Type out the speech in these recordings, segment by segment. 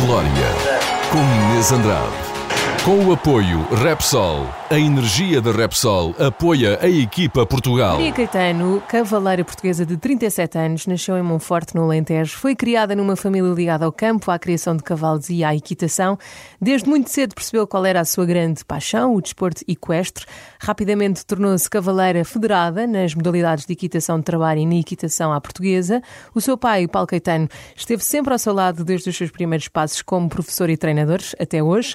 Glória, com Inês Andrade. Com o apoio Repsol, a energia da Repsol apoia a equipa Portugal. Maria Caetano, cavaleira portuguesa de 37 anos, nasceu em Monforte, no Alentejo. Foi criada numa família ligada ao campo, à criação de cavalos e à equitação. Desde muito cedo percebeu qual era a sua grande paixão, o desporto equestre. Rapidamente tornou-se cavaleira federada nas modalidades de equitação de trabalho e na equitação à portuguesa. O seu pai, Paulo Caetano, esteve sempre ao seu lado desde os seus primeiros passos como professor e treinador, até hoje.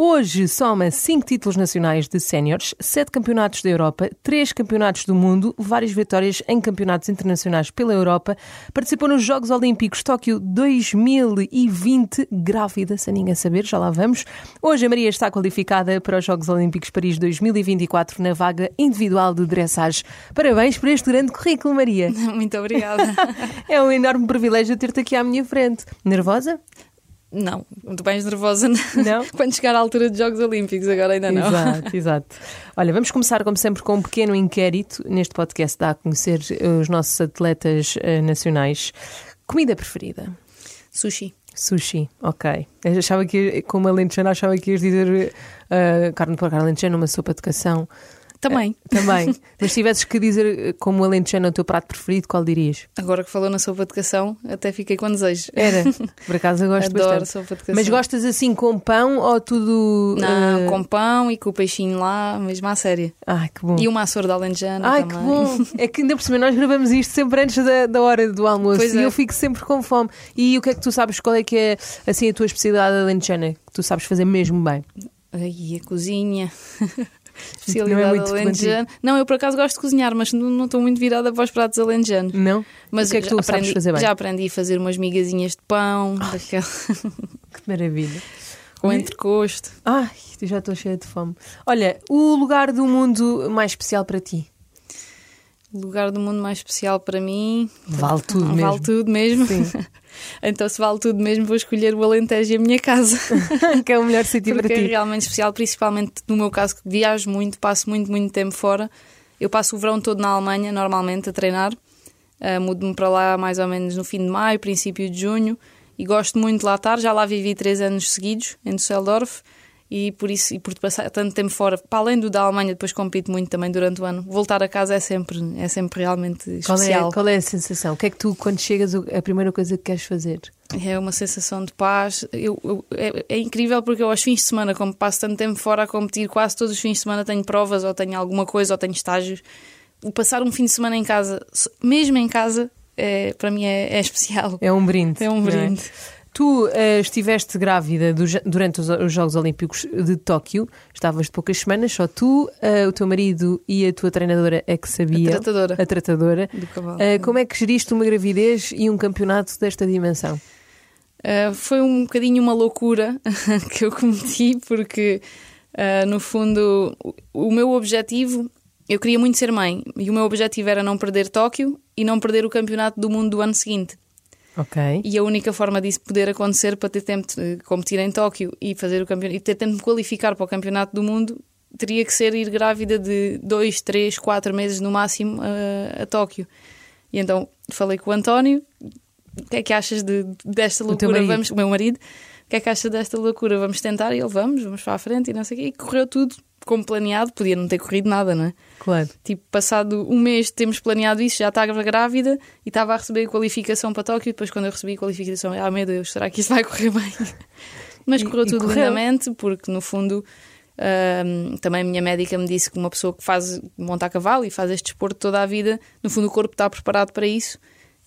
Hoje soma cinco títulos nacionais de séniores, sete campeonatos da Europa, três campeonatos do mundo, várias vitórias em campeonatos internacionais pela Europa. Participou nos Jogos Olímpicos Tóquio 2020, grávida, sem ninguém saber, já lá vamos. Hoje a Maria está qualificada para os Jogos Olímpicos Paris 2024 na vaga individual de dressage. Parabéns por este grande currículo, Maria. Muito obrigada. é um enorme privilégio ter-te aqui à minha frente. Nervosa? Não, muito mais nervosa não? quando chegar à altura dos Jogos Olímpicos, agora ainda não. Exato, exato. Olha, vamos começar, como sempre, com um pequeno inquérito. Neste podcast dá a conhecer os nossos atletas uh, nacionais. Comida preferida? Sushi. Sushi, ok. Eu achava que, como alentejano, achava que ias dizer uh, carne de porco alentejano, uma sopa de cação. Também. Uh, também. Mas se tivesses que dizer como alentejano o teu prato preferido, qual dirias? Agora que falou na sopa de cação, até fiquei com desejo. Era. Por acaso eu gosto Adoro bastante. sopa de cação. Mas gostas assim com pão ou tudo... Não, uh... com pão e com o peixinho lá, mesmo à séria. Ai, que bom. E uma açor da alentejana Ai, também. que bom. É que ainda por cima nós gravamos isto sempre antes da, da hora do almoço Pois e é. eu fico sempre com fome. E o que é que tu sabes? Qual é que é assim a tua especialidade alentejana? Que tu sabes fazer mesmo bem? Ai, a cozinha. Não é Especialidade muito alentejana. Não, eu por acaso gosto de cozinhar, mas não não estou muito virada para os pratos alentejanos. Não? Mas o que é que tu aprendi, fazer bem? Já aprendi a fazer umas migazinhas de pão, daquela, Que maravilha. com entrecosto. Ai, já estou cheia de fome. Olha, o lugar do mundo mais especial para ti? Lugar do mundo mais especial para mim. Vale tudo mesmo. Vale tudo mesmo. Então, se vale tudo mesmo, vou escolher o Alentejo e a minha casa. que é o melhor sítio para Porque é ti. realmente especial, principalmente no meu caso, que viajo muito, passo muito, muito tempo fora. Eu passo o verão todo na Alemanha, normalmente, a treinar. Uh, Mudo-me para lá mais ou menos no fim de maio, princípio de junho. E gosto muito de lá estar. Já lá vivi três anos seguidos, em Düsseldorf. E por isso, e por passar tanto tempo fora, para além do da Alemanha, depois compito muito também durante o ano. Voltar a casa é sempre, é sempre realmente Qual é, especial. qual é a sensação? O que é que tu, quando chegas, a primeira coisa que queres fazer? É uma sensação de paz. Eu, eu- é, é incrível porque eu aos fins de semana, como passo tanto tempo fora a competir, quase todos os fins de semana tenho provas ou tenho alguma coisa ou tenho estágios. O passar um fim de semana em casa, mesmo em casa, é, para mim é, é especial. É um brinde. É um não brinde. Tu eh, estiveste grávida do- durante os, os Jogos Olímpicos de Tóquio, estavas de poucas semanas, só tu, eh, o teu marido e a tua treinadora é que sabia. A tratadora. A tratadora. Do cavalo. Eh, como é que geriste uma gravidez e um campeonato desta dimensão? Uh, foi um bocadinho uma loucura que eu cometi, porque uh, no fundo o, o meu objetivo, eu queria muito ser mãe, e o meu objetivo era não perder Tóquio e não perder o campeonato do mundo do ano seguinte. Ok. E a única forma disso poder acontecer para ter tempo de competir em Tóquio e fazer o campeonato e ter tempo de qualificar para o campeonato do mundo teria que ser ir grávida de dois, três, quatro meses no máximo a, a Tóquio. E então falei com o António, o que é que achas de, desta O loucura? marido. Vamos, o meu marido, o que é que achas desta loucura? Vamos tentar? E ele, vamos, vamos para a frente e não sei o quê. E correu tudo como planeado, podia não ter corrido nada, não é? Claro. Tipo, passado um mês de termos planeado isso, já estava grávida e estava a receber a qualificação para Tóquio. E depois, quando eu recebi a qualificação, ah, meu Deus, será que isso vai correr bem? Mas E- correu e tudo correu. lindamente, porque no fundo. também a minha médica me disse que uma pessoa que faz monta a cavalo e faz este desporto toda a vida, no fundo o corpo está preparado para isso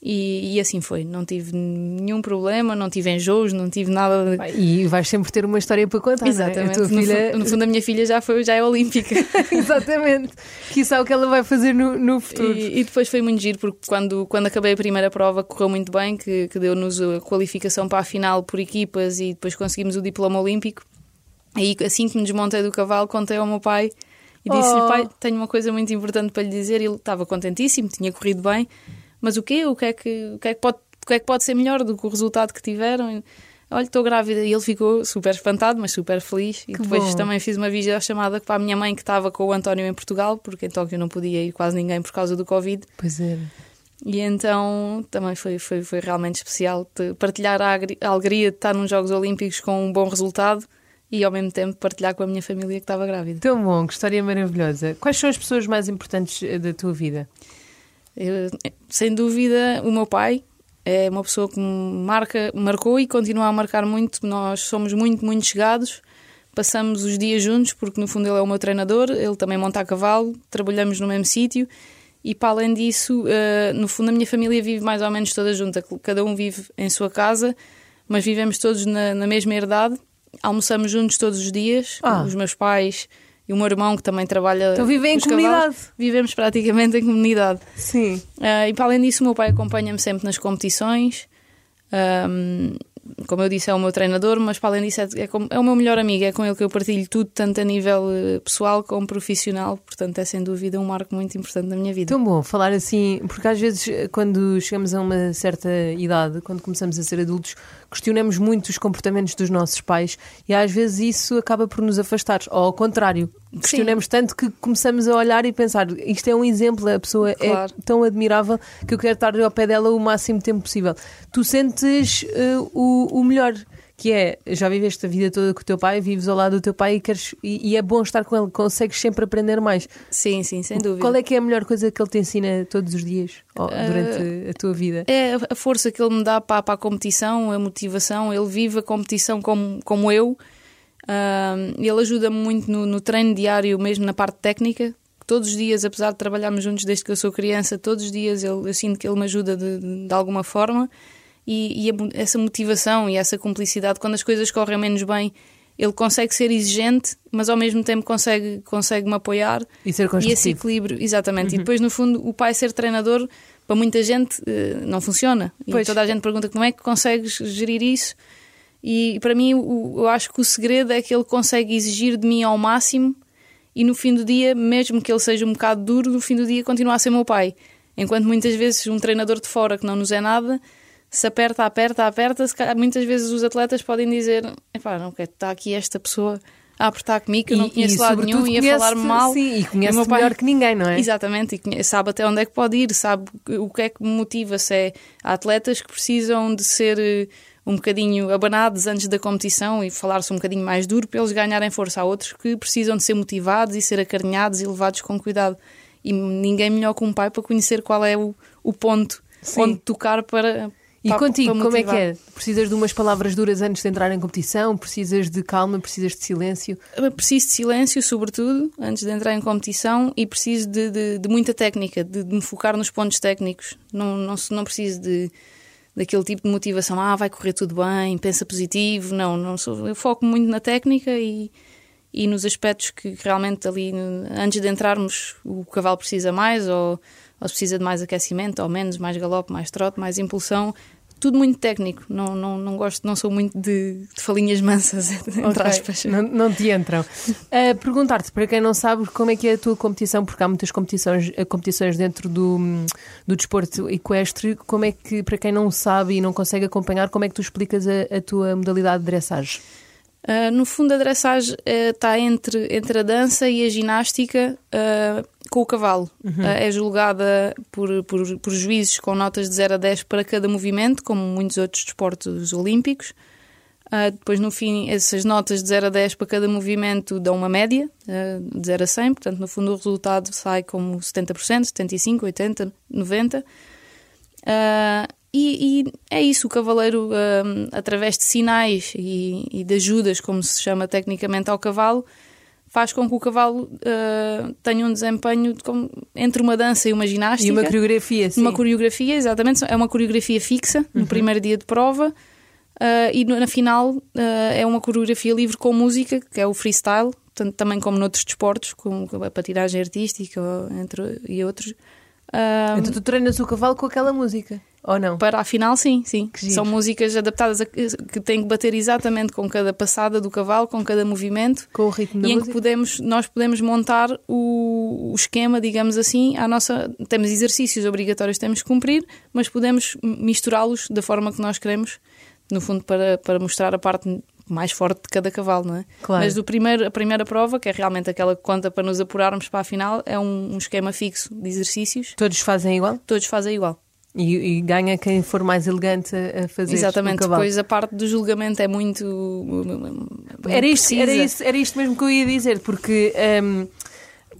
e, e assim foi. Não tive nenhum problema, não tive enjoos, não tive nada. De... E vais sempre ter uma história para contar, é? Exatamente. A tua No, filha... fu- no fundo, a minha filha já, foi, já é olímpica. Exatamente. Que isso é o que ela vai fazer no, no futuro. E, e depois foi muito giro, porque quando, quando acabei a primeira prova correu muito bem, que, que deu-nos a qualificação para a final por equipas e depois conseguimos o diploma olímpico. Aí, assim que me desmontei do cavalo, contei ao meu pai e disse-lhe: Oh. Pai, tenho uma coisa muito importante para lhe dizer. Ele estava contentíssimo, tinha corrido bem, mas o quê? O que é que, o que, é que, pode, o que, é que pode ser melhor do que o resultado que tiveram? Olha, estou grávida. E ele ficou super espantado, mas super feliz. E Que depois bom. também fiz uma videochamada para a minha mãe, que estava com o António em Portugal, porque em Tóquio não podia ir quase ninguém por causa do Covid. Pois é. E então também foi, foi, foi realmente especial partilhar a, a alegria de estar nos Jogos Olímpicos com um bom resultado e ao mesmo tempo partilhar com a minha família que estava grávida. Tão bom, que história maravilhosa. Quais são as pessoas mais importantes eh, da tua vida? Eu, sem dúvida, o meu pai é uma pessoa que me marca, marcou e continua a marcar muito. Nós somos muito, muito chegados. Passamos os dias juntos, porque no fundo ele é o meu treinador, ele também monta a cavalo, trabalhamos no mesmo sítio. E para além disso, uh, no fundo, a minha família vive mais ou menos toda junta. Cada um vive em sua casa, mas vivemos todos na, na mesma herdade. Almoçamos juntos todos os dias. Ah. Os meus pais e o meu irmão, que também trabalha. Então vivem em comunidade. Cavalos, vivemos praticamente em comunidade. Sim. Uh, e para além disso, o meu pai acompanha-me sempre nas competições. Um, como eu disse, é o meu treinador, mas para além disso, é, é, é, o meu melhor amigo, é com ele que eu partilho tudo, tanto a nível eh, pessoal como profissional. Portanto, é sem dúvida um marco muito importante na minha vida. Tão bom falar assim, porque às vezes, eh, quando chegamos a uma certa idade, quando começamos a ser adultos, questionamos muito os comportamentos dos nossos pais e às vezes isso acaba por nos afastar. Ou ao contrário, questionamos Sim. tanto que começamos a olhar e pensar: isto é um exemplo, a pessoa é claro. é tão admirável que eu quero estar ao pé dela o máximo tempo possível. Tu sentes uh, o, o melhor que é, já viveste a vida toda com o teu pai, vives ao lado do teu pai e, queres, e, e, é bom estar com ele, consegues sempre aprender mais. Sim, sim, sem dúvida. Qual é que é a melhor coisa que ele te ensina todos os dias ou, durante uh, a tua vida? É a força que ele me dá para, para a competição, a motivação, ele vive a competição como, como eu, uh, ele ajuda-me muito no, no treino diário, mesmo na parte técnica, todos os dias, apesar de trabalharmos juntos desde que eu sou criança, todos os dias ele, eu sinto que ele me ajuda de, de, de alguma forma e, e essa motivação e essa cumplicidade, quando as coisas correm menos bem, ele consegue ser exigente, mas ao mesmo tempo consegue, consegue me apoiar. E ser E esse equilíbrio, exatamente. Uhum. E depois, no fundo, o pai ser treinador, para muita gente, eh, não funciona. E pois. toda a gente pergunta como é que consegues gerir isso. E para mim, eu acho que o segredo é que ele consegue exigir de mim ao máximo e no fim do dia, mesmo que ele seja um bocado duro, no fim do dia continua a ser meu pai. Enquanto muitas vezes um treinador de fora que não nos é nada se aperta, aperta, aperta, se calhar, muitas vezes os atletas podem dizer: epá, não quero, está aqui esta pessoa a apertar comigo, que eu não conheço e, lado nenhum e a falar mal. Sim, e conhece melhor pai... que ninguém, não é? Exatamente, e conhece, sabe até onde é que pode ir, sabe o que é que me motiva. Se é atletas que precisam de ser eh, um bocadinho abanados antes da competição e falar-se um bocadinho mais duro para eles ganharem força. Há outros que precisam de ser motivados e ser acarinhados e levados com cuidado. E ninguém melhor que um pai para conhecer qual é o, o ponto Sim. onde tocar para, e para, contigo, para como é que é? Precisas de umas palavras duras antes de entrar em competição? Precisas de calma? Precisas de silêncio? Eu preciso de silêncio, sobretudo, antes de entrar em competição e preciso de, de, de muita técnica, de, de, me focar nos pontos técnicos. Não, não, não preciso de daquele tipo de motivação, ah, vai correr tudo bem, pensa positivo. Não, não sou, eu foco muito na técnica e, e nos aspectos que realmente ali, antes de entrarmos, o cavalo precisa mais ou ou se precisa de mais aquecimento ou menos, mais galope, mais trote, mais impulsão. Tudo muito técnico, não, não, não gosto, não sou muito de, de falinhas mansas, entre okay. aspas. Não, não te entram. Uh, Perguntar-te, para quem não sabe, como é que é a tua competição, porque há muitas competições, eh, competições dentro do, do desporto equestre, como é que, para quem não sabe e não consegue acompanhar, como é que tu explicas a, a tua modalidade de dressage? Uh, no fundo, a dressage está uh, entre, entre a dança e a ginástica uh, com o cavalo. Uhum. é julgada por, por, por, juízes com notas de 0 a 10 para cada movimento, como muitos outros desportos olímpicos. depois, no fim, essas notas de 0 a 10 para cada movimento dão uma média de 0 a 100. Portanto, no fundo, o resultado sai como 70%, 75%, 80%, 90%. E, e, é isso, o cavaleiro, através de sinais e, e, de ajudas, como se chama tecnicamente ao cavalo, faz com que o cavalo uh, tenha um desempenho de, como, entre uma dança e uma ginástica. E uma coreografia, sim. Uma coreografia, exatamente. É uma coreografia fixa no uhum. primeiro dia de prova uh, e na final uh, é uma coreografia livre com música, que é o freestyle, tanto, também como noutros desportos, como a patinagem artística entre, e outros. Então tu treinas o cavalo com aquela música? Ou não? Para a final, sim, sim. São músicas adaptadas a, que têm que bater exatamente com cada passada do cavalo, com cada movimento. Com o ritmo da e música. em que podemos, nós podemos montar o, o esquema, digamos assim, à nossa. Temos exercícios obrigatórios que temos que cumprir, mas podemos misturá-los da forma que nós queremos, no fundo, para, para mostrar a parte mais forte de cada cavalo, não é? Claro. Mas do primeiro, a primeira prova, que é realmente aquela que conta para nos apurarmos para a final, é um, um esquema fixo de exercícios. Todos fazem igual? Todos fazem igual. E, e ganha quem for mais elegante a fazer Exatamente, o depois a parte do julgamento é muito. Era isto, precisa. era, isto, era isto mesmo que eu ia dizer, porque, hum,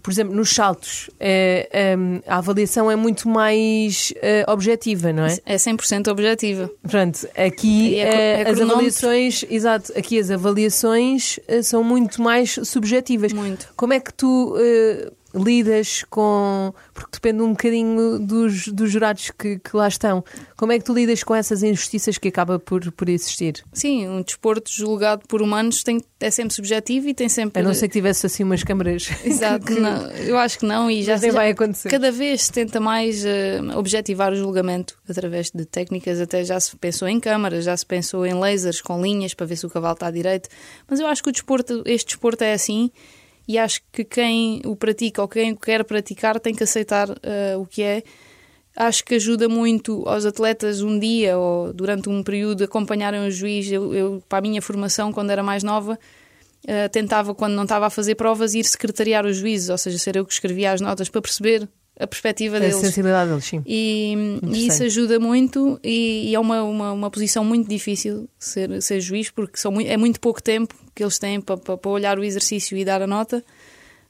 por exemplo, nos saltos, eh, hum, a avaliação é muito mais eh, objetiva, não é? É 100% objetiva. Pronto, aqui É eh, é as avaliações, exato, aqui as avaliações são muito mais subjetivas. Muito. Como é que tu lidas com. Porque depende um bocadinho dos, dos jurados que, que lá estão. Como é que tu lidas com essas injustiças que acaba por, por existir? Sim, um desporto julgado por humanos tem, é sempre subjetivo e tem sempre. A não ser que tivesse assim umas câmaras. Exato, que- não, eu acho que não. E já, já- vai acontecer. Cada vez se tenta mais eh, objetivar o julgamento através de técnicas, até já se pensou em câmaras, já se pensou em lasers com linhas para ver se o cavalo está direito. Mas eu acho que o desporto, este desporto é assim e acho que quem o pratica ou quem quer praticar tem que aceitar eh, o que é. Acho que ajuda muito aos atletas um dia ou durante um período acompanharem o juiz. Eu, eu, para a minha formação, quando era mais nova, Uh, tentava, quando não estava a fazer provas, ir secretariar os juízes, ou seja, ser eu que escrevia as notas para perceber a perspectiva A deles. sensibilidade deles, sim. E, e isso ajuda muito e, e é uma, uma, uma posição muito difícil ser, ser juiz, porque são é muito pouco tempo que eles têm para, para, para olhar o exercício e dar a nota.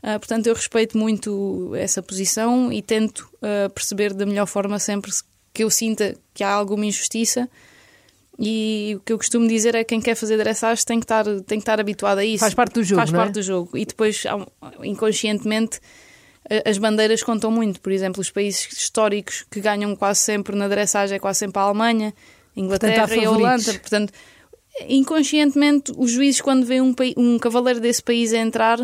Ah, portanto, eu respeito muito essa posição e tento ah, perceber da melhor forma sempre que eu sinta que há alguma injustiça. E o que eu costumo dizer é que quem quer fazer dressage tem que estar, tem que estar habituado a isso. Faz parte do jogo, Faz é? parte do jogo. E depois, inconscientemente, a- as bandeiras contam muito. Por exemplo, os países históricos que ganham quase sempre na dressage é quase sempre a Alemanha, a Inglaterra Portanto, e a. Holanda. Portanto, inconscientemente, os juízes, quando veem um, um cavaleiro desse país a entrar,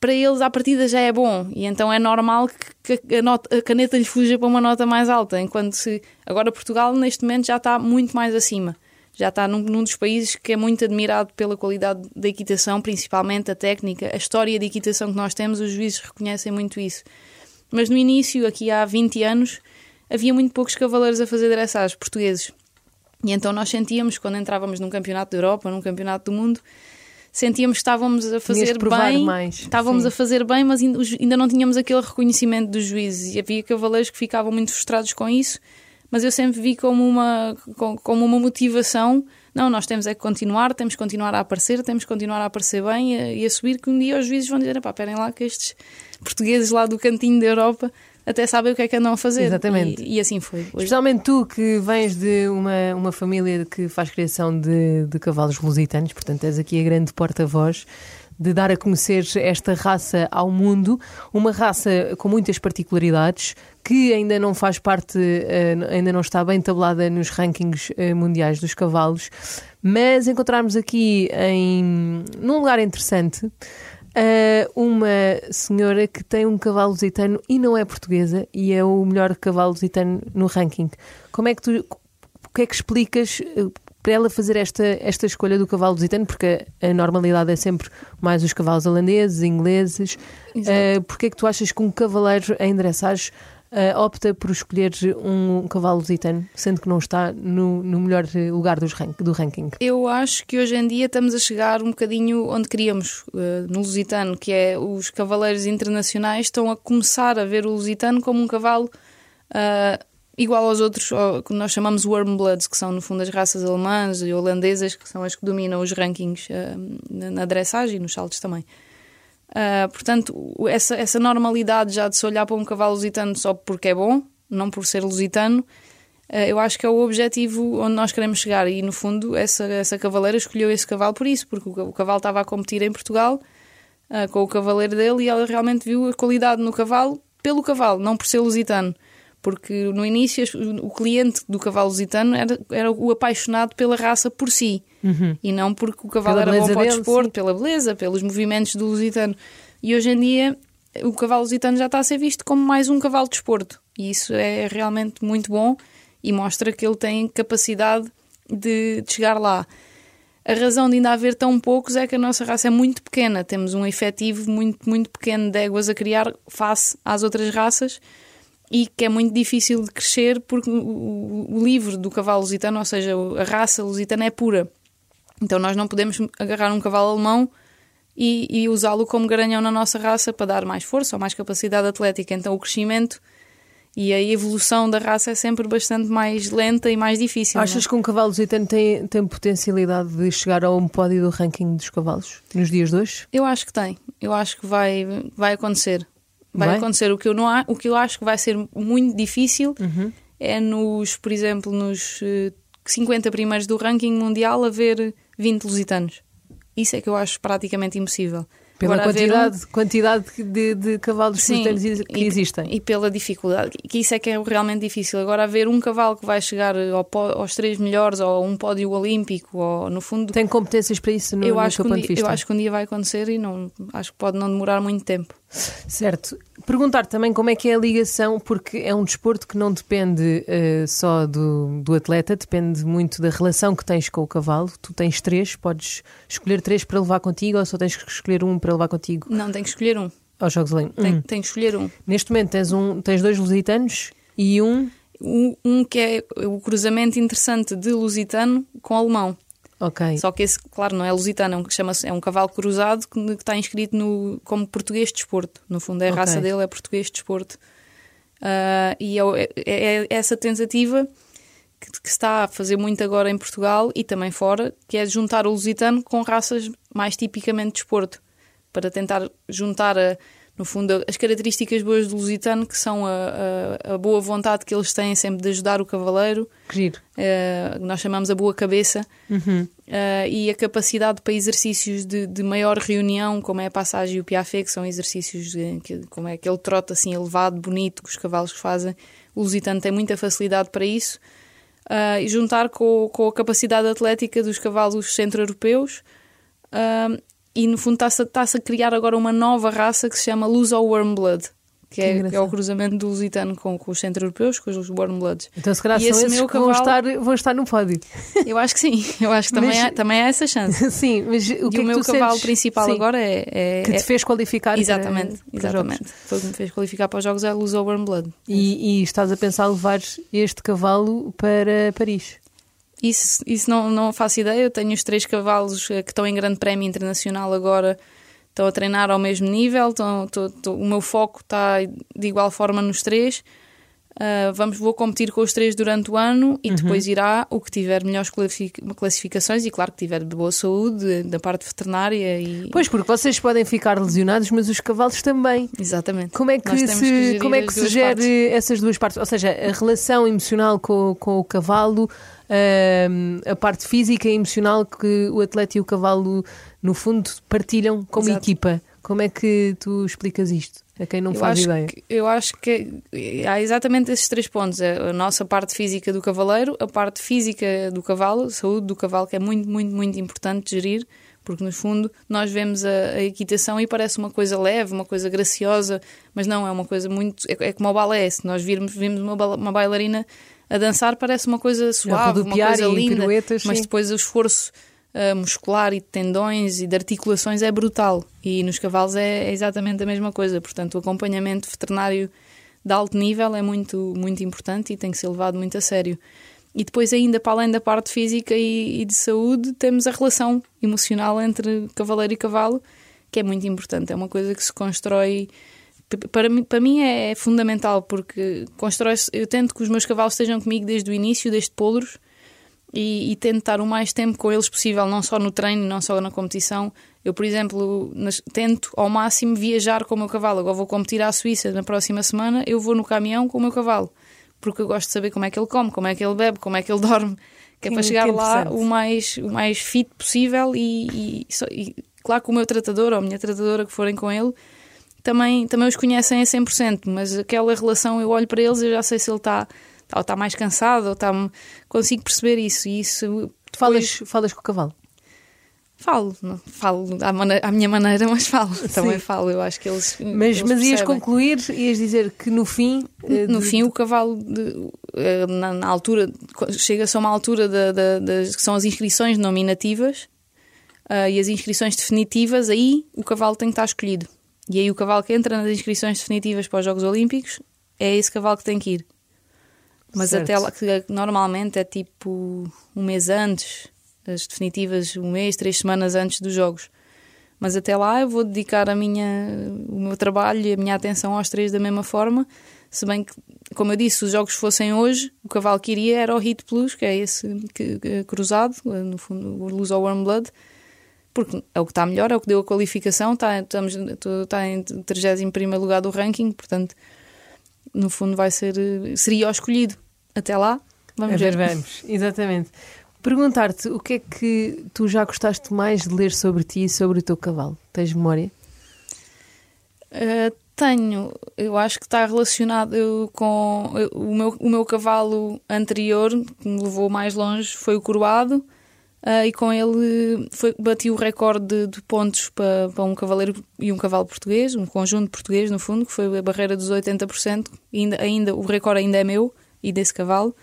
para eles à partida já é bom e então é normal que que a, nota- a caneta lhe fuja para uma nota mais alta, enquanto se agora Portugal neste momento já está muito mais acima. Já está num, num dos países que é muito admirado pela qualidade da equitação, principalmente a técnica, a história de equitação que nós temos, os juízes reconhecem muito isso. Mas no início, aqui há 20 anos, havia muito poucos cavaleiros a fazer dressage portugueses. E então nós sentíamos, quando entrávamos num campeonato da Europa, num campeonato do mundo, sentíamos que estávamos a fazer bem, mais, estávamos sim. a fazer bem, mas ainda não tínhamos aquele reconhecimento dos juízes. E havia cavaleiros que ficavam muito frustrados com isso, mas eu sempre vi como uma, com- como uma motivação. Não, nós temos é que continuar, temos que continuar a aparecer, temos que continuar a aparecer bem e a, e a subir, que um dia os juízes vão dizer, pá, esperem lá que estes portugueses lá do cantinho da Europa até sabem o que é que andam a fazer. Exatamente. E, e assim foi. Hoje Especialmente tu que vens de uma, uma família que faz criação de, de cavalos lusitanos, portanto és aqui a grande porta-voz de dar a conhecer esta raça ao mundo, uma raça com muitas particularidades que ainda não faz parte, eh, ainda não está bem tabulada nos rankings eh, mundiais dos cavalos, mas encontrarmos aqui em num lugar interessante Uh, uma senhora que tem um cavalo lusitano e não é portuguesa e é o melhor cavalo lusitano no ranking. Como é que tu, o que é que explicas para ela fazer esta, esta escolha do cavalo lusitano? Porque a, a normalidade é sempre mais os cavalos holandeses, ingleses. Uh, porque é que tu achas que um cavaleiro em dressage uh, opta por escolher um cavalo lusitano, sendo que não está no, no melhor lugar rank, do ranking? Eu acho que hoje em dia estamos a chegar um bocadinho onde queríamos, eh, no Lusitano, que é os cavaleiros internacionais estão a começar a ver o Lusitano como um cavalo ah, igual aos outros, que nós chamamos Warmbloods, que são no fundo as raças alemãs e holandesas, que são as que dominam os rankings ah, na, dressagem e nos saltos também. Ah, portanto, essa, essa normalidade já de se olhar para um cavalo lusitano só porque é bom, não por ser lusitano, eh, eu acho que é o objetivo onde nós queremos chegar e no fundo essa, essa cavaleira escolheu esse cavalo por isso, porque o, o cavalo estava a competir em Portugal com o cavaleiro dele e ela realmente viu a qualidade no cavalo pelo cavalo, não por ser lusitano. Porque no início o cliente do cavalo lusitano era, era o apaixonado pela raça por si e não porque o cavalo Pela era bom para o desporto, pela beleza, pelos movimentos do lusitano. E hoje em dia o cavalo lusitano já está a ser visto como mais um cavalo de desporto. E isso é realmente muito bom e mostra que ele tem capacidade de, de chegar lá. A razão de ainda haver tão poucos é que a nossa raça é muito pequena. Temos um efetivo muito, muito pequeno de éguas a criar face às outras raças e que é muito difícil de crescer porque o, livro do cavalo lusitano, ou seja, a raça lusitana é pura. Então nós não podemos agarrar um cavalo alemão e, e usá-lo como garanhão na nossa raça para dar mais força ou mais capacidade atlética. Então o crescimento E a evolução da raça é sempre bastante mais lenta e mais difícil. Achas não é? que um cavalo lusitano tem, tem potencialidade de chegar ao pódio do ranking dos cavalos nos dias de hoje? Eu acho que tem. Eu acho que vai, vai acontecer. Vai, Vai? acontecer. O que, eu não, o que eu acho que vai ser muito difícil Uhum. é nos, por exemplo, nos eh, 50 primeiros do ranking mundial haver 20 lusitanos. Isso é que eu acho praticamente impossível. Pela Agora, haver um- quantidade, quantidade de, de cavalos Sim, que e- existem. E pela dificuldade, que isso é que é realmente difícil. Agora, haver um cavalo que vai chegar ao pó- aos três melhores, ou um pódio olímpico, ou no fundo, Tem competências para isso no, eu, no acho que um dia, vista? eu acho que um dia vai acontecer e não, acho que pode não demorar muito tempo. Certo. Perguntar também como é que é a ligação, porque é um desporto que não depende eh, só do, do atleta, depende muito da relação que tens com o cavalo. Tu tens três, podes escolher três para levar contigo ou só tens que escolher um para levar contigo Não, tem que escolher um. aos Jogos Olímpicos? Tem, Hum. tem que escolher um. Neste momento tens, um, tens dois lusitanos e um. Um que é o cruzamento interessante de lusitano com alemão. Só que esse, claro, não é lusitano, é um, que chama-se- é um cavalo cruzado que, que está inscrito no, como português de desporto. No fundo, é a Ok. raça dele, é português de desporto. Ah, e é, o- é- é essa tentativa que, que está a fazer muito agora em Portugal e também fora, que é juntar o lusitano com raças mais tipicamente de desporto, para tentar juntar, a- no fundo, as características boas do lusitano, que são a, a- a boa vontade que eles têm sempre de ajudar o cavaleiro, Que giro. eh, nós chamamos a boa cabeça, Uhum. eh, e a capacidade para exercícios de, de maior reunião, como é a passagem e o piafé, que são exercícios de, que, como é aquele trote assim elevado, bonito, que os cavalos fazem. O lusitano tem muita facilidade para isso. Ah, e juntar com, com a capacidade atlética dos cavalos centro-europeus. ah, e no fundo está-se a- criar agora uma nova raça que se chama Luso Warmblood, que, Que é, que é o cruzamento do lusitano com, com os centro-europeus, com os Warmbloods. Então, se calhar são esse esses meu que vão cavalo- estar, vão estar no pódio. Eu acho que sim, eu acho que também, Mas- há, também há essa chance. Sim, mas o e que o é que meu cavalo sentes? principal Sim, agora é. é- Que é- te fez qualificar Exatamente, para, para exatamente. jogos. Foi o que me fez qualificar para os jogos é a Luz Warm Blood. E, e estás a pensar levar este cavalo para Paris. Isso, isso não, não faço ideia. Eu tenho os três cavalos eh, que estão em grande prémio internacional agora, estão a treinar ao mesmo nível. Estão, o meu foco está de igual forma nos três. Ah, vamos, vou competir com os três durante o ano e depois irá o que tiver melhores classific- classificações e, claro, que tiver de boa saúde, da parte veterinária. E... Pois, porque vocês podem ficar lesionados, mas os cavalos também. Exatamente. Como é que se, gerir como é que se gere partes. essas duas partes? Ou seja, a relação emocional com, com o cavalo, a parte física e emocional que o atleta e o cavalo, no fundo, partilham como Exato. equipa. Como é que tu explicas isto a quem não eu faz ideia? Que, eu acho que há exatamente esses três pontos: a nossa parte física do cavaleiro, a parte física do cavalo, a saúde do cavalo, que é muito, muito, muito importante gerir, porque no fundo nós vemos a, a equitação e parece uma coisa leve, uma coisa graciosa, mas não, é uma coisa muito. É, é como o balé. Se nós virmos, vimos uma, uma bailarina a dançar, parece uma coisa suave, uma coisa linda, mas depois o esforço ah, muscular e de tendões e de articulações é brutal. E nos cavalos é, é exatamente a mesma coisa. Portanto, o acompanhamento veterinário de alto nível é muito, muito importante e tem que ser levado muito a sério. E depois, ainda para além da parte física e, e de saúde, temos a relação emocional entre cavaleiro e cavalo, que é muito importante. É uma coisa que se constrói. Para mim, para mim é fundamental porque constrói eu tento que os meus cavalos estejam comigo desde o início, desde polos, e, e tento estar o mais tempo com eles possível, não só no treino, não só na competição. Eu, por exemplo, nas- tento ao máximo viajar com o meu cavalo. Agora vou competir à Suíça na próxima semana, eu vou no caminhão com o meu cavalo, porque eu gosto de saber como é que ele come, como é que ele bebe, como é que ele dorme, que é para chegar lá o mais, o mais fit possível e, e só- e claro que o meu tratador ou a minha tratadora que forem com ele também, também os conhecem a 100%, mas aquela relação eu olho para eles e eu já sei se ele está ou está mais cansado ou está consigo perceber isso e isso Tu falas, falas com o cavalo? falo não- falo à, mane- à minha maneira mas falo também falo eu acho que eles Mas, eles mas ias concluir, ias dizer que no fim. eh, no de- fim o cavalo de- eh, na, na altura chega-se a uma altura da- da- das que são as inscrições nominativas ah, e as inscrições definitivas aí o cavalo tem que estar escolhido e aí o cavalo que entra nas inscrições definitivas para os Jogos Olímpicos é esse cavalo que tem que ir. Mas Certo. até lá que normalmente é tipo um mês antes as definitivas um mês três semanas antes dos jogos. Mas até lá eu vou dedicar a minha, o meu trabalho e a minha atenção aos três da mesma forma, Se bem que, como eu disse, se os jogos fossem hoje, o cavalo que iria era o Hit Plus, que é esse que, que, cruzado, no fundo, o Luz ao Warm Blood, porque é o que está melhor, é o que deu a qualificação, está, estamos, está em 31 lugar do ranking, portanto, no fundo, vai ser, seria o escolhido. Até lá, vamos ver. ver. Vamos, exatamente. Perguntar-te o que é que tu já gostaste mais de ler sobre ti e sobre o teu cavalo? Tens memória? Uh, tenho. Eu acho que está relacionado com o meu, o meu cavalo anterior, que me levou mais longe, foi o Coroado. Uh, e com ele foi, bati o recorde de, de pontos para, para, um cavaleiro e um cavalo português, um conjunto português, no fundo, que foi a barreira dos 80%. Ainda, ainda, o recorde ainda é meu e desse cavalo.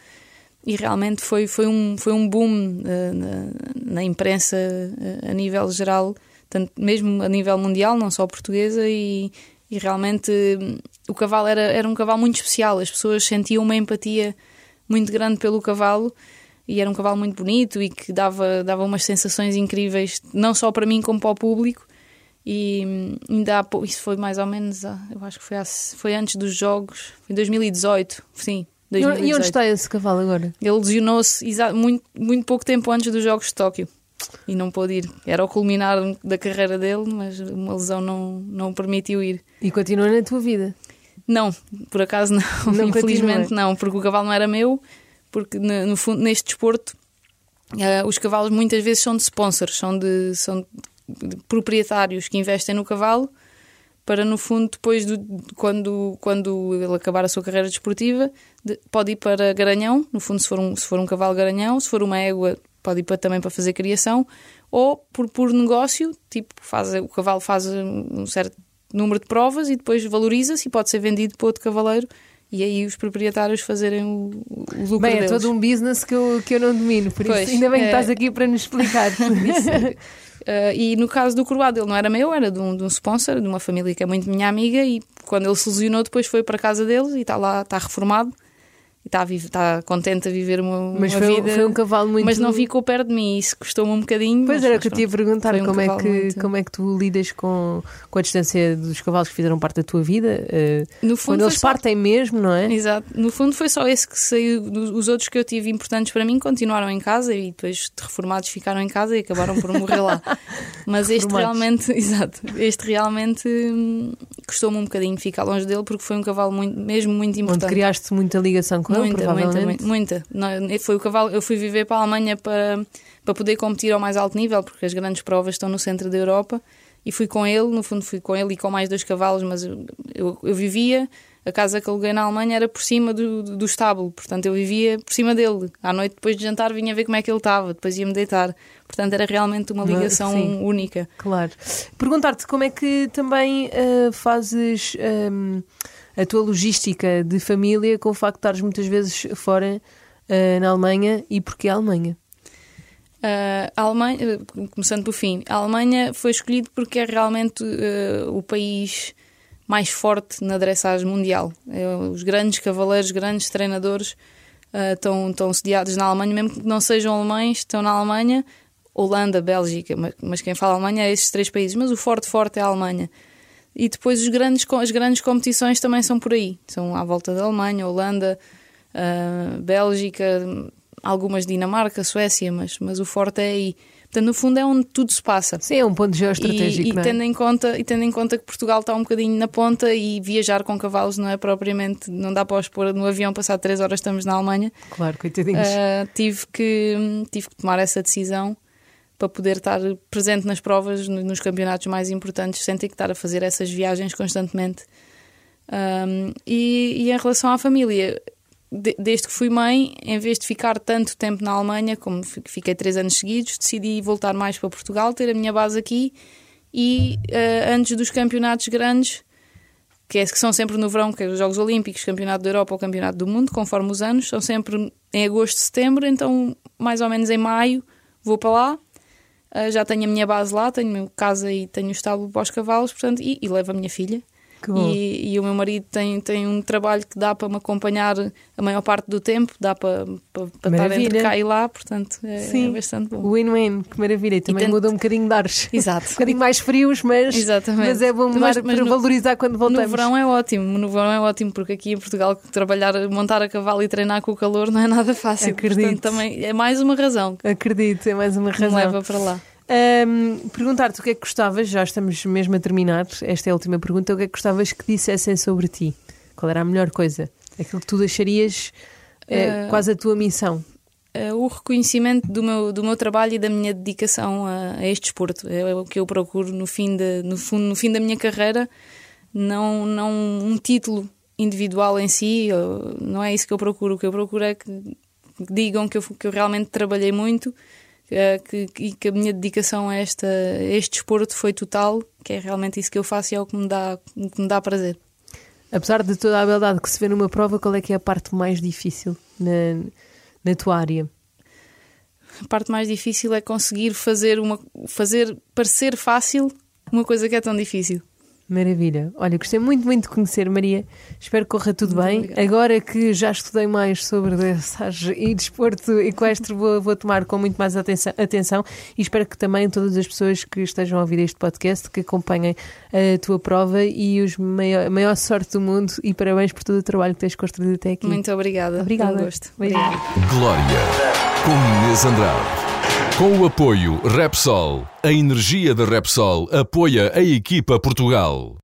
E realmente foi, foi, um, foi um boom uh, na, na, imprensa uh, a nível geral, tanto, mesmo a nível mundial, não só portuguesa, e, e realmente um, o cavalo era, era um cavalo muito especial, as pessoas sentiam uma empatia muito grande pelo cavalo e era um cavalo muito bonito e que dava, dava umas sensações incríveis, não só para mim como para o público. E hum, ainda há, isso foi mais ou menos, eu acho que foi, foi antes dos Jogos, foi em 2018, sim, 2018. E onde está esse cavalo agora? Ele lesionou-se muito, muito pouco tempo antes dos Jogos de Tóquio e não pôde ir. Era o culminar da carreira dele, mas uma lesão não, não o permitiu ir. E continua na tua vida? Não, por acaso não. não Infelizmente continua. não, porque o cavalo não era meu, porque no, no fundo, neste desporto, uh, os cavalos muitas vezes são de sponsors, são de, são de proprietários que investem no cavalo para no fundo depois do, quando quando ele acabar a sua carreira desportiva de, pode ir para garanhão no fundo se for um se for um cavalo garanhão se for uma égua pode ir para, também para fazer criação ou por por negócio tipo faz o cavalo faz um certo número de provas e depois valoriza-se e pode ser vendido para outro cavaleiro e aí os proprietários fazerem o, o lucro Bem, é todo um business que eu, que eu não domino, por pois, isso ainda bem que estás é. aqui para nos explicar. Uh, e no caso do Coroado, ele não era meu, era de um, de um sponsor, de uma família que é muito minha amiga. E quando ele se lesionou, depois foi para a casa deles e está lá, está reformado e está, está contente a viver uma, mas uma foi, vida. Foi um cavalo muito. Mas não ficou perto de mim, isso custou-me um bocadinho. Pois mas, era o que eu te ia perguntar, um como, é que, muito... como é que tu lidas com, com a distância dos cavalos que fizeram parte da tua vida? Uh, no fundo, quando eles só... partem mesmo, não é? Exato. No fundo, foi só esse que saiu. Os outros que eu tive importantes para mim continuaram em casa e depois de reformados ficaram em casa e acabaram por morrer lá. Mas este realmente, exato, este realmente hum, custou-me um bocadinho ficar longe dele porque foi um cavalo muito, mesmo muito importante. Onde criaste muita ligação com muita, provavelmente. Muita, muita. muita. Foi o cavalo, eu fui viver para a Alemanha para, para poder competir ao mais alto nível, porque as grandes provas estão no centro da Europa. E fui com ele, no fundo fui com ele e com mais dois cavalos, mas eu, eu, eu vivia a casa que aluguei na Alemanha era por cima do, do, estábulo, portanto eu vivia por cima dele. À noite, depois de jantar, vinha ver como é que ele estava, depois ia-me deitar. Portanto, era realmente uma ligação Sim, única. Claro. Perguntar-te como é que também uh, fazes um, ehm, a tua logística de família com o facto de estares muitas vezes fora uh, na Alemanha e porquê a Alemanha? Uh, a Alemanha, começando pelo fim, a Alemanha foi escolhido porque é realmente o país mais forte na dressage mundial. É, os grandes cavaleiros, grandes treinadores uh, estão, estão sediados na Alemanha, mesmo que não sejam alemães, estão na Alemanha, Holanda, Bélgica, mas, mas quem fala Alemanha é esses três países, mas o forte forte é a Alemanha. E depois os grandes, as grandes competições também são por aí, são à volta da Alemanha, Holanda, uh, Bélgica, algumas Dinamarca, Suécia, mas, mas o forte é aí. Portanto, no fundo é onde tudo se passa. Sim, é um ponto geoestratégico. E, e, é? tendo, em conta, e tendo em conta que Portugal está um bocadinho na ponta e viajar com cavalos não é propriamente, não dá para os pôr no avião, passar três horas estamos na Alemanha. Claro, coitadinhos. Uh, tive, que, tive que tomar essa decisão para poder estar presente nas provas, nos campeonatos mais importantes, sem ter que estar a fazer essas viagens constantemente. Um, e, e, em relação à família, desde que fui mãe, em vez de ficar tanto tempo na Alemanha, como fiquei três anos seguidos, decidi voltar mais para Portugal, ter a minha base aqui e uh, antes dos campeonatos grandes, que, é, que são sempre no verão, que é os Jogos Olímpicos, Campeonato da Europa ou Campeonato do Mundo, conforme os anos, são sempre em agosto, setembro, então mais ou menos em maio vou para lá. Uh, já tenho a minha base lá, tenho casa e tenho o estábulo para os cavalos, portanto, e, e levo a minha filha. E, e o meu marido tem, tem um trabalho que dá para me acompanhar a maior parte do tempo, dá para, para, para estar entre cá e lá, portanto é, Sim. é bastante bom. Win-win, que maravilha. E também tento- muda um bocadinho de ares. Exato. um bocadinho mais frios, mas, Exatamente. mas é bom mudar Mas- mas para no- valorizar quando voltamos. No verão é ótimo, no verão é ótimo, porque aqui em Portugal trabalhar, montar a cavalo e treinar com o calor não é nada fácil. Acredito. Portanto, também é mais uma razão Acredito, é mais uma me razão. leva para lá. Ahm, Perguntar-te o que é que gostavas, já estamos mesmo a terminar, esta é a última pergunta, o que é que gostavas que dissessem sobre ti? Qual era a melhor coisa? Aquilo que tu deixarias eh, Eh, quase a tua missão? Eh, o reconhecimento do meu, do meu trabalho e da minha dedicação a, a este desporto. É o que eu procuro no fim, de, no, fundo, no fim da minha carreira, não, não um título individual em si, não é isso que eu procuro. O que eu procuro é que digam que eu, que eu realmente trabalhei muito que, e que a minha dedicação a, esta, a este desporto foi total, que é realmente isso que eu faço e é o que me dá, que me dá prazer. Apesar de toda a beldade que se vê numa prova, qual é que é a parte mais difícil na, na tua área? A parte mais difícil é conseguir fazer, uma, fazer parecer fácil uma coisa que é tão difícil. Maravilha. Olha, gostei muito, muito de conhecer, Maria. Espero que corra tudo Muito bem. obrigada. Agora que já estudei mais sobre dressage e desporto equestre, vou, vou tomar com muito mais atenção, atenção e espero que também todas as pessoas que estejam a ouvir este podcast que acompanhem a tua prova e os maior, a maior sorte do mundo e parabéns por todo o trabalho que tens construído até aqui. Muito obrigada. Obrigada. Um gosto. Beijinho. Glória, com Inês Andrade. Com o apoio Repsol, a energia da Repsol apoia a equipa Portugal.